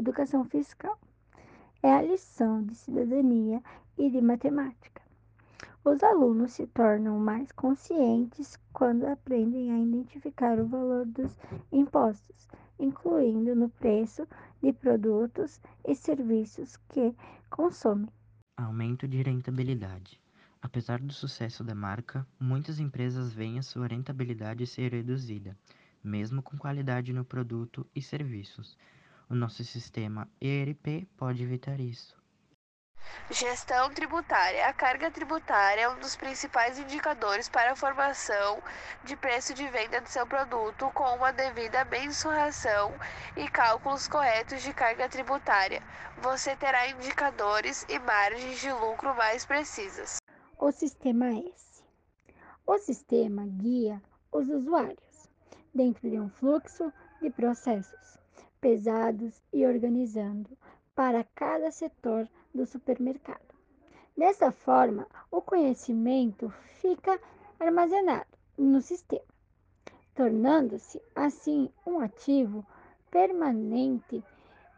educação fiscal. É a lição de cidadania e de matemática. Os alunos se tornam mais conscientes quando aprendem a identificar o valor dos impostos, incluindo no preço de produtos e serviços que consomem. Aumento de rentabilidade. Apesar do sucesso da marca, muitas empresas veem a sua rentabilidade ser reduzida, mesmo com qualidade no produto e serviços. O nosso sistema ERP pode evitar isso. Gestão tributária. A carga tributária é um dos principais indicadores para a formação de preço de venda de seu produto, com uma devida mensuração e cálculos corretos de carga tributária. Você terá indicadores e margens de lucro mais precisas. O sistema S. O sistema guia os usuários dentro de um fluxo de processos pesados e organizando para cada setor do supermercado. Dessa forma, o conhecimento fica armazenado no sistema, tornando-se assim um ativo permanente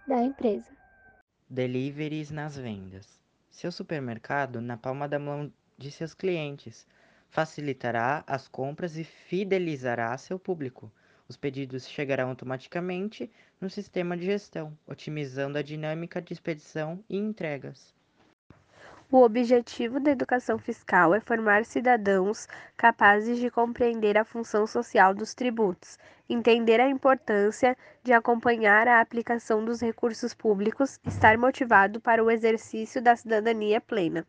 da empresa. Deliveries nas vendas. Seu supermercado na palma da mão de seus clientes facilitará as compras e fidelizará seu público. Os pedidos chegarão automaticamente no sistema de gestão, otimizando a dinâmica de expedição e entregas. O objetivo da educação fiscal é formar cidadãos capazes de compreender a função social dos tributos, entender a importância de acompanhar a aplicação dos recursos públicos, estar motivado para o exercício da cidadania plena.